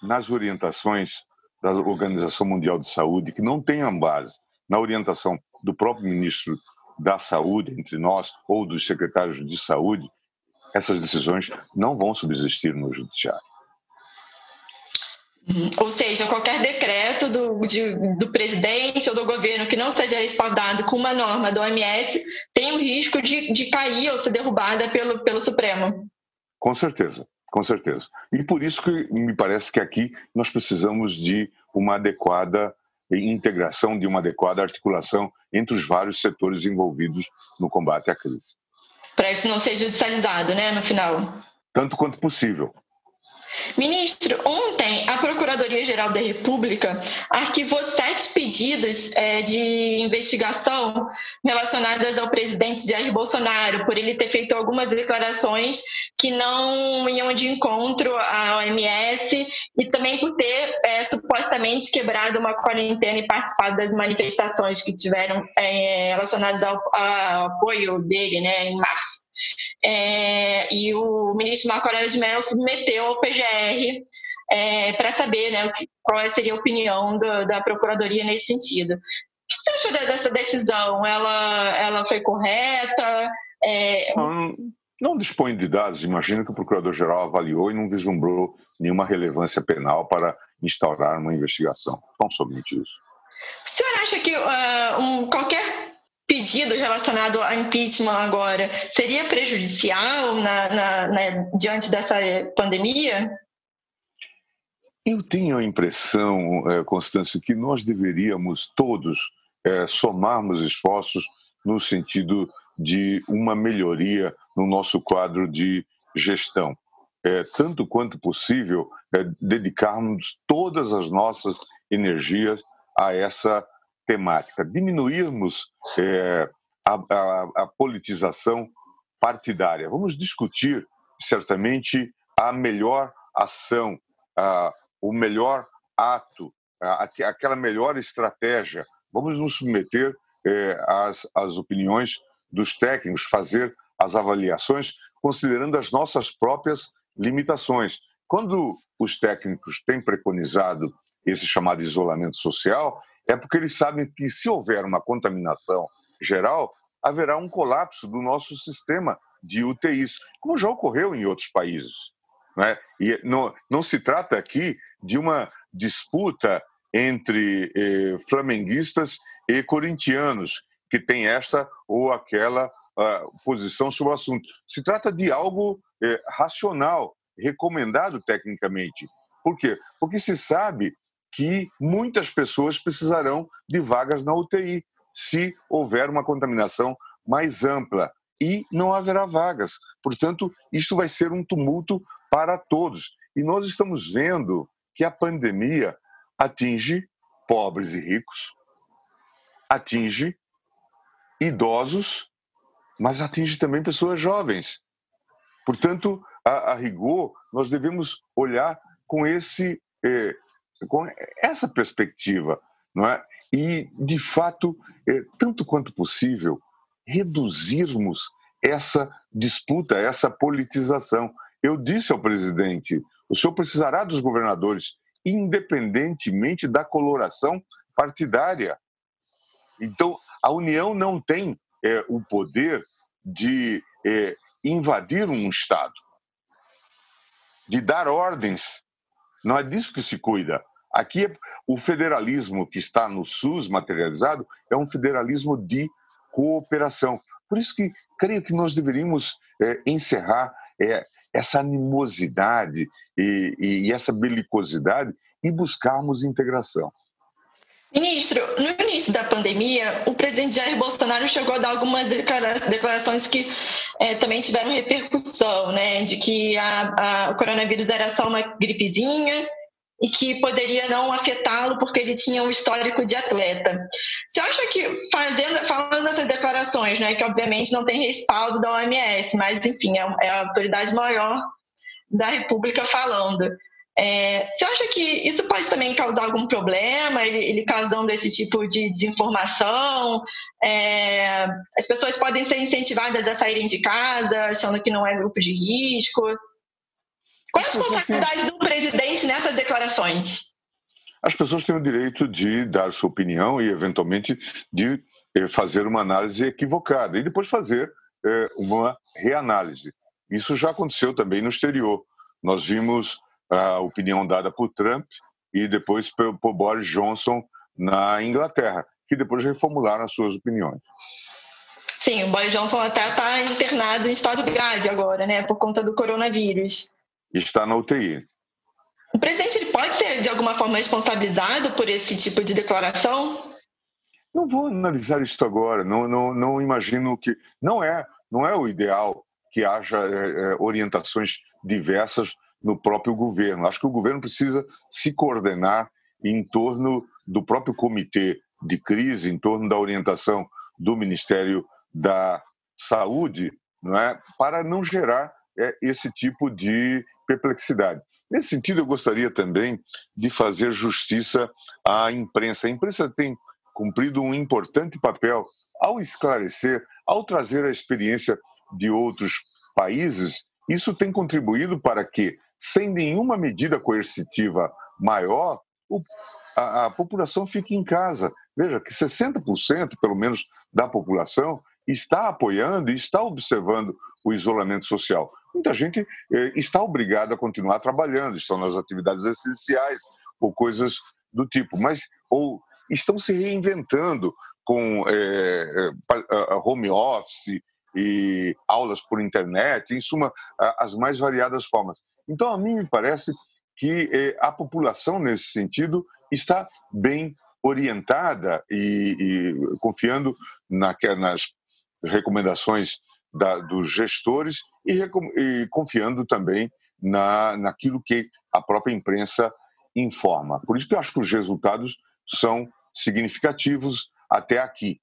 nas orientações da Organização Mundial de Saúde, que não tenham base na orientação do próprio ministro da Saúde, entre nós, ou dos secretários de saúde, essas decisões não vão subsistir no judiciário. Uhum. Ou seja, qualquer decreto do, de, do presidente ou do governo que não seja respaldado com uma norma do OMS tem o risco de, de cair ou ser derrubada pelo, pelo Supremo. Com certeza, com certeza. E por isso que me parece que aqui nós precisamos de uma adequada integração, de uma adequada articulação entre os vários setores envolvidos no combate à crise. Para isso não ser judicializado, né, no final? Tanto quanto possível. Ministro, ontem a Procuradoria-Geral da República arquivou sete pedidos é, de investigação relacionadas ao presidente Jair Bolsonaro, por ele ter feito algumas declarações que não iam de encontro à OMS e também por ter é, supostamente quebrado uma quarentena e participado das manifestações que tiveram é, relacionadas ao, ao apoio dele né, em março. É, e o ministro Marco Aurélio de Mello submeteu ao PGR é, para saber né, qual seria a opinião do, da Procuradoria nesse sentido. O que você achou dessa decisão? Ela, ela foi correta? É... Não, não dispõe de dados. Imagino que o Procurador-Geral avaliou e não vislumbrou nenhuma relevância penal para instaurar uma investigação. Não somente isso. O senhor acha que uh, um, qualquer pedido relacionado ao impeachment agora seria prejudicial na, na, na, diante dessa pandemia? Eu tenho a impressão, é, Constância, que nós deveríamos todos é, somarmos esforços no sentido de uma melhoria no nosso quadro de gestão. É, tanto quanto possível, é, dedicarmos todas as nossas energias a essa temática, diminuirmos é, a, a, a politização partidária. Vamos discutir, certamente, a melhor ação, a, o melhor ato, a, aquela melhor estratégia. Vamos nos submeter é, às, às opiniões dos técnicos, fazer as avaliações considerando as nossas próprias limitações. Quando os técnicos têm preconizado esse chamado isolamento social, é porque eles sabem que se houver uma contaminação geral, haverá um colapso do nosso sistema de UTIs, como já ocorreu em outros países. Né? E não, não se trata aqui de uma disputa entre eh, flamenguistas e corintianos, que tem esta ou aquela uh, posição sobre o assunto. Se trata de algo eh, racional, recomendado tecnicamente. Por quê? Porque se sabe que muitas pessoas precisarão de vagas na UTI se houver uma contaminação mais ampla e não haverá vagas. Portanto, isso vai ser um tumulto para todos. E nós estamos vendo que a pandemia atinge pobres e ricos, atinge idosos, mas atinge também pessoas jovens. Portanto, a, a rigor, nós devemos olhar com esse eh, com essa perspectiva, não é? E, de fato, é, tanto quanto possível, reduzirmos essa disputa, essa politização. Eu disse ao presidente: o senhor precisará dos governadores, independentemente da coloração partidária. Então, a União não tem é, o poder de é, invadir um Estado, de dar ordens não é disso que se cuida. Aqui, o federalismo que está no SUS materializado é um federalismo de cooperação. Por isso que creio que nós deveríamos é, encerrar é, essa animosidade e, e, essa belicosidade e buscarmos integração. Ministro, no início da pandemia, o presidente Jair Bolsonaro chegou a dar algumas declarações que é, também tiveram repercussão, né? De que a, a, o coronavírus era só uma gripezinha e que poderia não afetá-lo porque ele tinha um histórico de atleta. Você acha que fazendo, falando essas declarações, né, que obviamente não tem respaldo da OMS, mas enfim é, é a autoridade maior da República falando, é, você acha que isso pode também causar algum problema, ele, ele causando esse tipo de desinformação? É, as pessoas podem ser incentivadas a saírem de casa achando que não é grupo de risco? Qual a responsabilidade do presidente nessas declarações? As pessoas têm o direito de dar sua opinião e, eventualmente, de eh, fazer uma análise equivocada e depois fazer é, uma reanálise. Isso já aconteceu também no exterior. Nós vimos a opinião dada por Trump e depois por, por Boris Johnson na Inglaterra, que depois reformularam as suas opiniões. Sim, o Boris Johnson até está internado em estado grave agora, né, por conta do coronavírus. Está na UTI. O presidente ele pode ser, de alguma forma, responsabilizado por esse tipo de declaração? Não vou analisar isso agora. Não, não, não imagino que. Não é, não é o ideal que haja é, orientações diversas no próprio governo. Acho que o governo precisa se coordenar em torno do próprio comitê de crise, em torno da orientação do Ministério da Saúde, não é, para não gerar é, esse tipo de perplexidade. Nesse sentido, eu gostaria também de fazer justiça à imprensa. A imprensa tem cumprido um importante papel ao esclarecer, ao trazer a experiência de outros países. Isso tem contribuído para que, sem nenhuma medida coercitiva maior, a, a população fique em casa. Veja que 60%, pelo menos, da população está apoiando e está observando o isolamento social. Muita gente eh, está obrigada a continuar trabalhando, estão nas atividades essenciais ou coisas do tipo, mas ou estão se reinventando com eh, home office e aulas por internet, em suma, as mais variadas formas. Então, a mim me parece que eh, a população, nesse sentido, está bem orientada e, e confiando na, nas recomendações da, dos gestores e, e, confiando também na, naquilo que a própria imprensa informa. Por isso que eu acho que os resultados são significativos até aqui.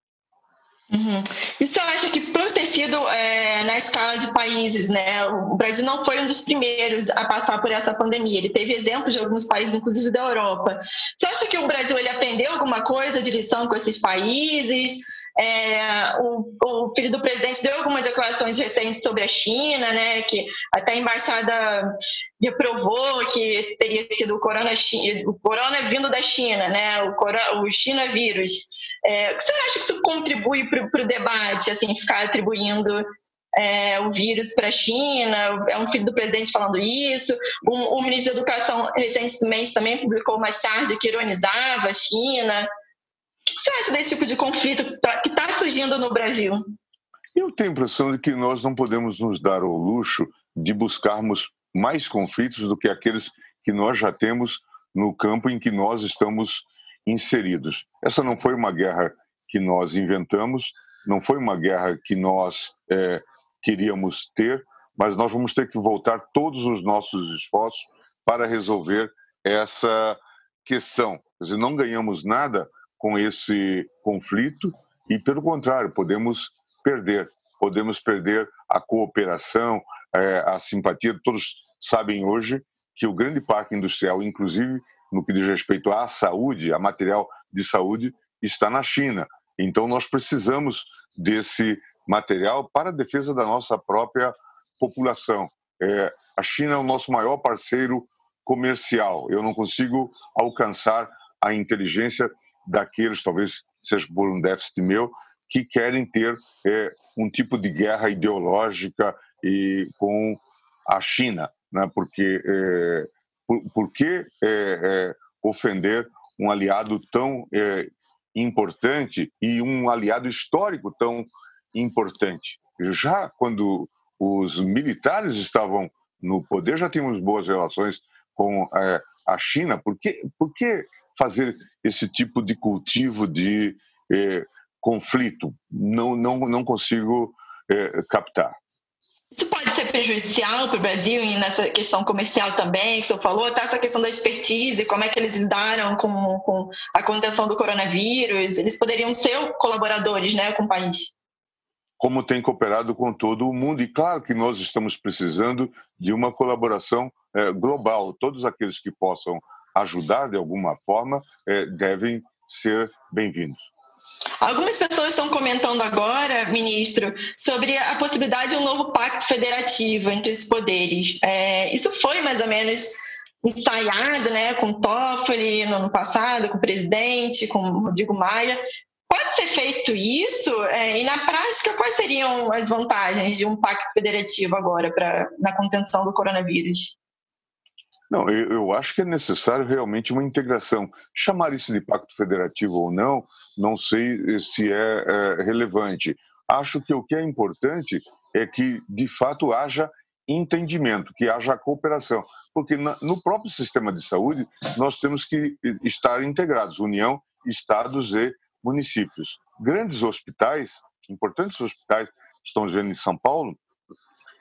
Uhum. E você acha que por ter sido é, na escala de países, né, o Brasil não foi um dos primeiros a passar por essa pandemia. Ele teve exemplos de alguns países, inclusive da Europa. Você acha que o Brasil ele aprendeu alguma coisa de lição com esses países? É, o, o, filho do presidente deu algumas declarações recentes sobre a China, né, que até a embaixada reprovou que teria sido o corona, o corona vindo da China, né, o, corona, o China vírus. É, o que você acha que isso contribui para o debate, assim, ficar atribuindo é, o vírus para a China, é um filho do presidente falando isso. O, o, ministro da Educação recentemente também publicou uma charge que ironizava a China. O que você acha desse tipo de conflito surgindo no Brasil? Eu tenho a impressão de que nós não podemos nos dar o luxo de buscarmos mais conflitos do que aqueles que nós já temos no campo em que nós estamos inseridos. Essa não foi uma guerra que nós inventamos, não foi uma guerra que nós é, queríamos ter, mas nós vamos ter que voltar todos os nossos esforços para resolver essa questão. Quer dizer, não ganhamos nada com esse conflito e, pelo contrário, podemos perder. Podemos perder a cooperação, é, a simpatia. Todos sabem hoje que o grande parque industrial, inclusive no que diz respeito à saúde, a material de saúde, está na China. Então, nós precisamos desse material para a defesa da nossa própria população. É, a China é o nosso maior parceiro comercial. Eu não consigo alcançar a inteligência daqueles, talvez seja por um déficit meu, que querem ter é, um tipo de guerra ideológica e com a China, né? Porque é, por, por, que é, é ofender um aliado tão é, importante e um aliado histórico tão importante? Já quando os militares estavam no poder, já tínhamos boas relações com é, a China. Por que, por que fazer esse tipo de cultivo de é, conflito. Não, não, não consigo é, captar. Isso pode ser prejudicial para o Brasil e nessa questão comercial também, que o senhor falou, tá essa questão da expertise, como é que eles lidaram com, com a contenção do coronavírus, eles poderiam ser colaboradores né, com o país. Como tem cooperado com todo o mundo, e claro que nós estamos precisando de uma colaboração é, global. Todos aqueles que possam ajudar de alguma forma é, devem ser bem-vindos. Algumas pessoas estão comentando agora, ministro, sobre a possibilidade de um novo pacto federativo entre os poderes. É, isso foi mais ou menos ensaiado né, com Toffoli no ano passado, com o presidente, com Rodrigo Maia. Pode ser feito isso? É, e na prática, quais seriam as vantagens de um pacto federativo agora pra, na contenção do coronavírus? Não, eu, eu, acho que é necessário realmente uma integração. Chamar isso de pacto federativo ou não, não sei se é, é relevante. Acho que o que é importante é que, de fato, haja entendimento, que haja cooperação. Porque na, no próprio sistema de saúde, nós temos que estar integrados União, Estados e municípios. Grandes hospitais, importantes hospitais, estamos vendo em São Paulo,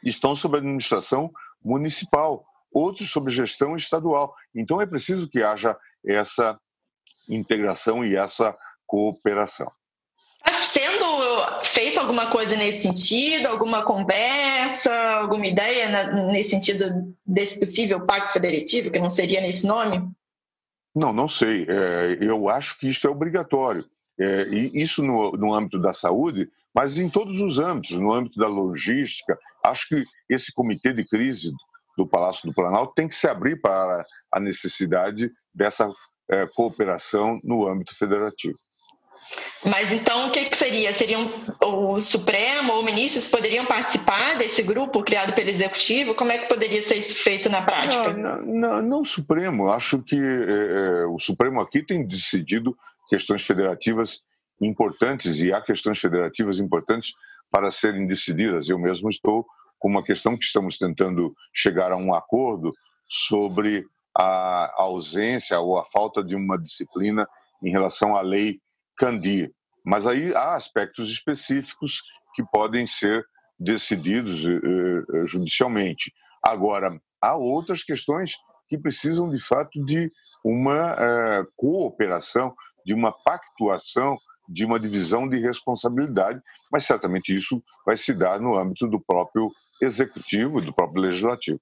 estão sob administração municipal, outros sob gestão estadual. Então é preciso que haja essa integração e essa cooperação. Está sendo feito alguma coisa nesse sentido, alguma conversa, alguma ideia nesse sentido desse possível pacto federativo, que não seria nesse nome? Não, não sei. É, eu acho que isso é obrigatório. É, e isso no, no âmbito da saúde, mas em todos os âmbitos, no âmbito da logística. Acho que esse comitê de crise do Palácio do Planalto tem que se abrir para a necessidade dessa é, cooperação no âmbito federativo. Mas então o que, que seria? Seriam o Supremo ou ministros poderiam participar desse grupo criado pelo Executivo? Como é que poderia ser isso feito na prática? Não, não, não, o Supremo. Acho que é, o Supremo aqui tem decidido questões federativas importantes e há questões federativas importantes para serem decididas. Eu mesmo estou com uma questão que estamos tentando chegar a um acordo sobre a ausência ou a falta de uma disciplina em relação à lei Candir. Mas aí há aspectos específicos que podem ser decididos uh, judicialmente. Agora, há outras questões que precisam de fato de uma uh, cooperação de uma pactuação, de uma divisão de responsabilidade, mas certamente isso vai se dar no âmbito do próprio executivo, do próprio legislativo.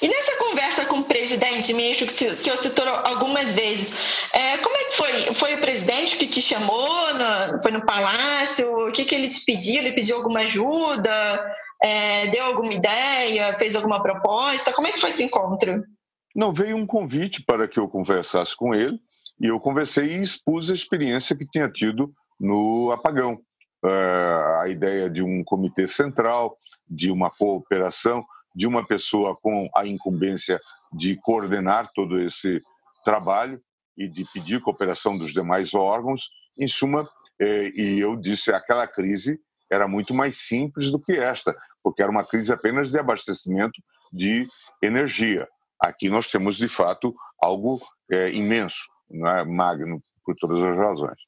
E nessa conversa com o presidente, ministro, que o senhor citou algumas vezes, é, como é que foi? Foi o presidente que te chamou? No, foi no palácio? O que, que ele te pediu? Ele pediu alguma ajuda? É, deu alguma ideia? Fez alguma proposta? Como é que foi esse encontro? Não, veio um convite para que eu conversasse com ele. E eu conversei e expus a experiência que tinha tido no apagão. Uh, a ideia de um comitê central, de uma cooperação, de uma pessoa com a incumbência de coordenar todo esse trabalho e de pedir cooperação dos demais órgãos. Em suma, eh, e eu disse, aquela crise era muito mais simples do que esta, porque era uma crise apenas de abastecimento de energia. Aqui nós temos, de fato, algo eh, imenso não é magno por todas as razões.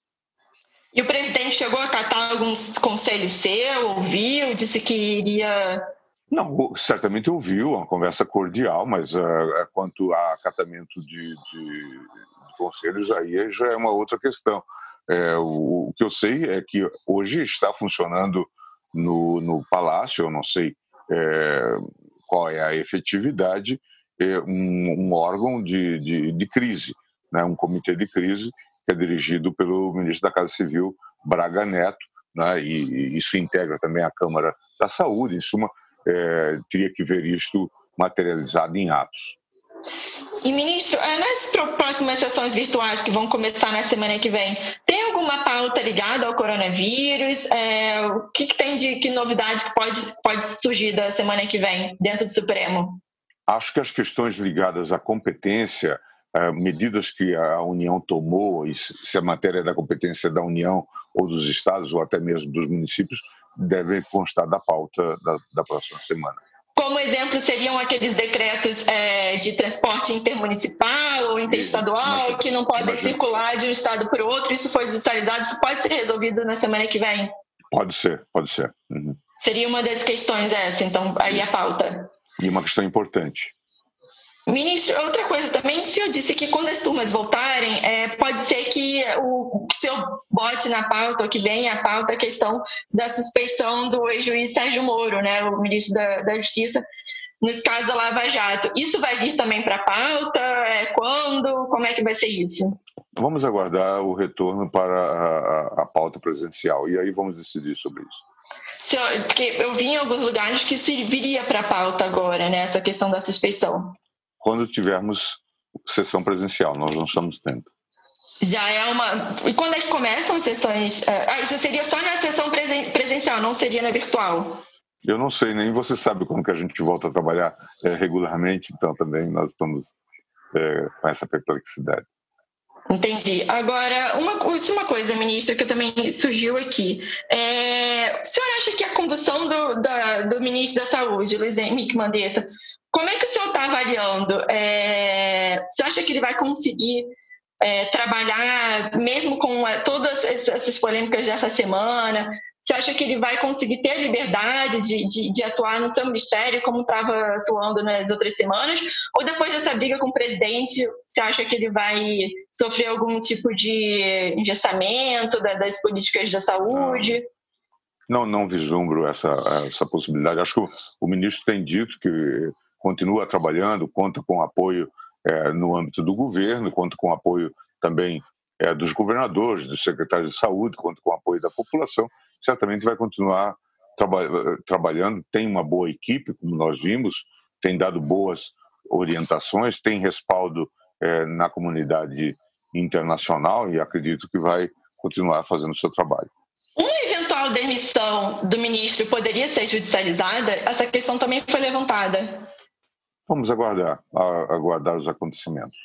E o presidente chegou a acatar alguns conselhos seu, ouviu, disse que iria. Não, certamente ouviu, uma conversa cordial, mas uh, quanto a acatamento de, de, de, conselhos, aí já é uma outra questão. É, o, o, que eu sei é que hoje está funcionando no, no Palácio, eu não sei é, qual é a efetividade, é um, um órgão de, de, de crise né, um comitê de crise que é dirigido pelo ministro da Casa Civil, Braga Neto, né, e, isso integra também a Câmara da Saúde. Em suma, é, teria que ver isto materializado em atos. E, ministro, é, nas próximas sessões virtuais que vão começar na semana que vem, tem alguma pauta ligada ao coronavírus? É, o que, que, tem de que novidades que pode, pode surgir da semana que vem dentro do Supremo? Acho que as questões ligadas à competência medidas que a União tomou, e se a matéria é da competência da União ou dos estados ou até mesmo dos municípios, devem constar da pauta da, da próxima semana. Como exemplo, seriam aqueles decretos é, de transporte intermunicipal ou interestadual Isso, que não podem imagina. circular de um estado para o outro. Isso foi judicializado, isso pode ser resolvido na semana que vem? Pode ser, pode ser. Uhum. Seria uma das questões essa, então, aí a pauta. E uma questão importante. Ministro, outra coisa também, o senhor disse que quando as turmas voltarem, é, pode ser que o, o senhor bote na pauta, ou que venha a pauta, a questão da suspeição do ex-juiz Sérgio Moro, né, o ministro da, da Justiça, nos casos da Lava Jato. Isso vai vir também para a pauta? É, quando? Como é que vai ser isso? Vamos aguardar o retorno para a, a, a pauta presidencial e aí vamos decidir sobre isso. Senhor, porque eu vi em alguns lugares que isso viria para a pauta agora, né, essa questão da suspeição quando tivermos sessão presencial. Nós não estamos tendo. Já é uma. E quando é que começam as sessões? É, ah, isso seria só na sessão presen... presencial, não seria na virtual? Eu não sei, nem você sabe quando que a gente volta a trabalhar é, regularmente, então também nós estamos é, com essa perplexidade. Entendi. Agora, uma última coisa, ministra, que também surgiu aqui. É, o senhor acha que a condução do, da, do ministro da Saúde, Luiz Henrique Mandetta, como é que o senhor está avaliando? É, você acha que ele vai conseguir é, trabalhar, mesmo com é, todas essas polêmicas dessa semana? Você acha que ele vai conseguir ter a liberdade de, de, de atuar no seu ministério como estava atuando nas outras semanas? Ou depois dessa briga com o presidente, você acha que ele vai sofrer algum tipo de engessamento da, das políticas da saúde? Não, não vislumbro essa, essa possibilidade. Acho que o, o ministro tem dito que continua trabalhando, conta com apoio é, no âmbito do governo, conta com apoio também é, dos governadores, dos secretários de saúde, conta com apoio da população, certamente vai continuar traba trabalhando. Tem uma boa equipe, como nós vimos, tem dado boas orientações, tem respaldo é, na comunidade internacional e acredito que vai continuar fazendo o seu trabalho. Uma eventual demissão do ministro poderia ser judicializada? Essa questão também foi levantada. Vamos aguardar, aguardar os acontecimentos.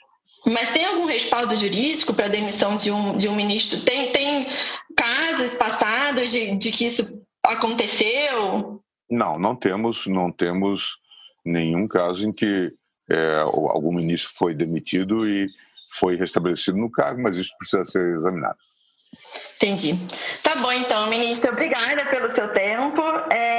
Mas tem algum respaldo jurídico para a demissão de um, de um ministro? Tem, tem casos passados de, de que isso aconteceu? Não, não temos, não temos nenhum caso em que é, algum ministro foi demitido e foi restabelecido no cargo, mas isso precisa ser examinado. Entendi. Tá bom, então, ministro, obrigada pelo seu tempo. É,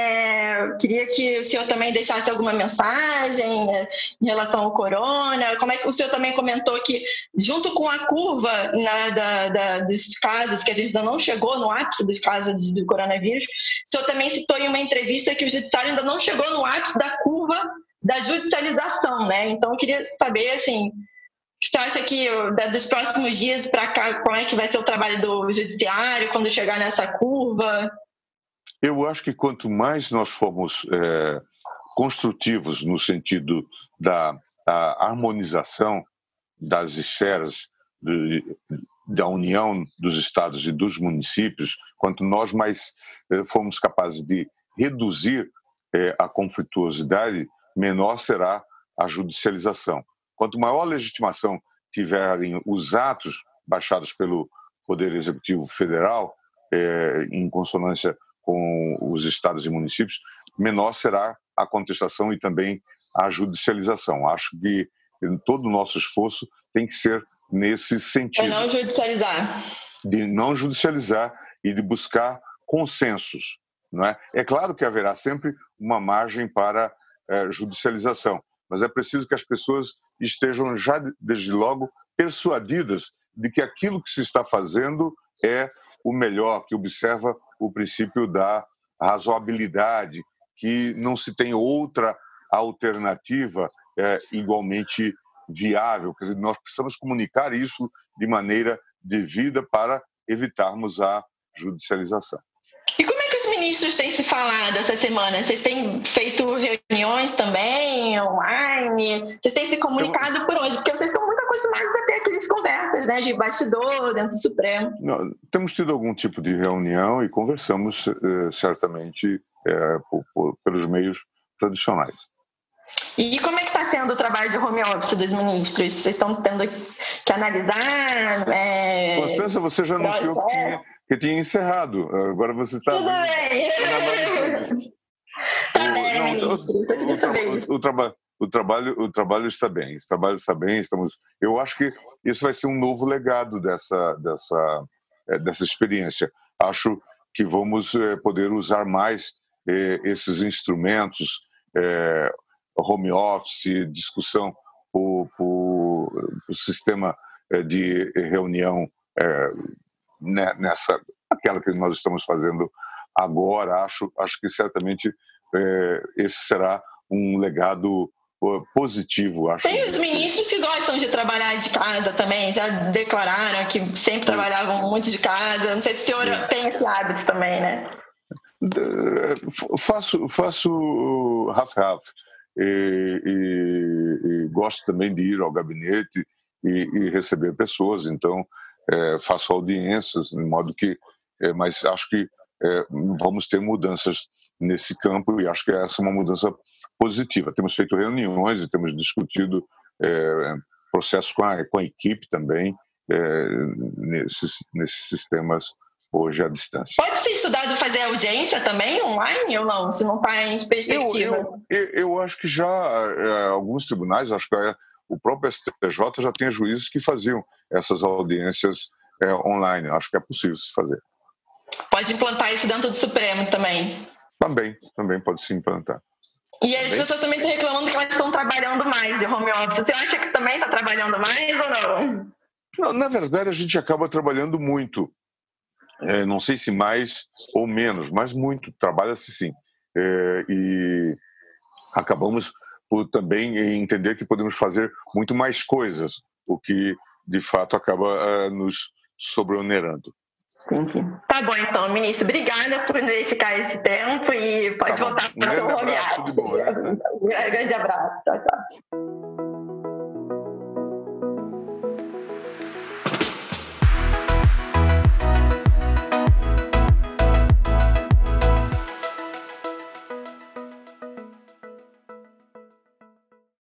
queria que o senhor também deixasse alguma mensagem né, em relação ao corona. Como é que o senhor também comentou que, junto com a curva né, da, da, dos casos, que a gente ainda não chegou no ápice dos casos do coronavírus, o senhor também citou em uma entrevista que o judiciário ainda não chegou no ápice da curva da judicialização, né? Então, eu queria saber, assim, você acha que dos próximos dias para cá, como é que vai ser o trabalho do judiciário quando chegar nessa curva? Eu acho que quanto mais nós formos é, construtivos no sentido da harmonização das esferas de, da união dos estados e dos municípios, quanto nós mais é, formos capazes de reduzir é, a conflituosidade, menor será a judicialização. Quanto maior legitimação tiverem os atos baixados pelo Poder Executivo Federal, em consonância com os estados e municípios, menor será a contestação e também a judicialização. Acho que todo o nosso esforço tem que ser nesse sentido. De não judicializar. De não judicializar e de buscar consensos. Não é? é claro que haverá sempre uma margem para é, judicialização, mas é preciso que as pessoas estejam já desde logo persuadidas de que aquilo que se está fazendo é o melhor, que observa o princípio da razoabilidade, que não se tem outra alternativa é, igualmente viável. Quer dizer, nós precisamos comunicar isso de maneira devida para evitarmos a judicialização. E como ministros têm se falado essa semana? Vocês têm feito reuniões também, online? Vocês têm se comunicado por onde? Porque vocês estão muito acostumados a ter aquelas conversas né, de bastidor dentro do Supremo. Não, temos tido algum tipo de reunião e conversamos eh, certamente eh, por, por, pelos meios tradicionais. E como é que está sendo o trabalho de home office dos ministros? Vocês estão tendo que analisar? É... Constância, você já anunciou que tinha, que tinha encerrado. Agora você está. Tudo bem. O, trabalho, o trabalho, o trabalho está bem. O trabalho está bem. Estamos. Eu acho que isso vai ser um novo legado dessa dessa é, dessa experiência. Acho que vamos é, poder usar mais é, esses instrumentos, home office, discussão por, por, por sistema de reunião nessa aquela que nós estamos fazendo agora. Acho, acho que certamente é, esse será um legado positivo. Acho. Tem os ministros que gostam de trabalhar de casa também, já declararam que sempre trabalhavam muito de casa. Não sei se o senhor tem esse hábito também, né? Faço, faço half-half. E, e, e, gosto também de ir ao gabinete e, e receber pessoas, então é, faço audiências, de modo que, é, mas acho que é, vamos ter mudanças nesse campo e acho que essa é uma mudança positiva. Temos feito reuniões e temos discutido é, processos com a, com a equipe também é, nesses, nesses sistemas hoje à distância. Pode ser estudado fazer audiência também online ou não? Se não está em perspectiva? Eu, eu, eu, acho que já é, alguns tribunais, acho que o próprio STJ já tem juízes que faziam essas audiências é, online. Acho que é possível se fazer. Pode implantar isso dentro do Supremo também? Também, também pode se implantar. E as pessoas também estão reclamando que elas estão trabalhando mais de home office. Você acha que também está trabalhando mais ou não? não? Na verdade, a gente acaba trabalhando muito. É, não sei se mais ou menos, mas muito. Trabalha-se sim. É, e acabamos por também entender que podemos fazer muito mais coisas, o que de fato acaba uh, nos sobreonerando. Entendi. Tá bom, então, ministro. Obrigada por dedicar esse tempo e pode tá voltar para o né? Um grande abraço. Tchau, tchau.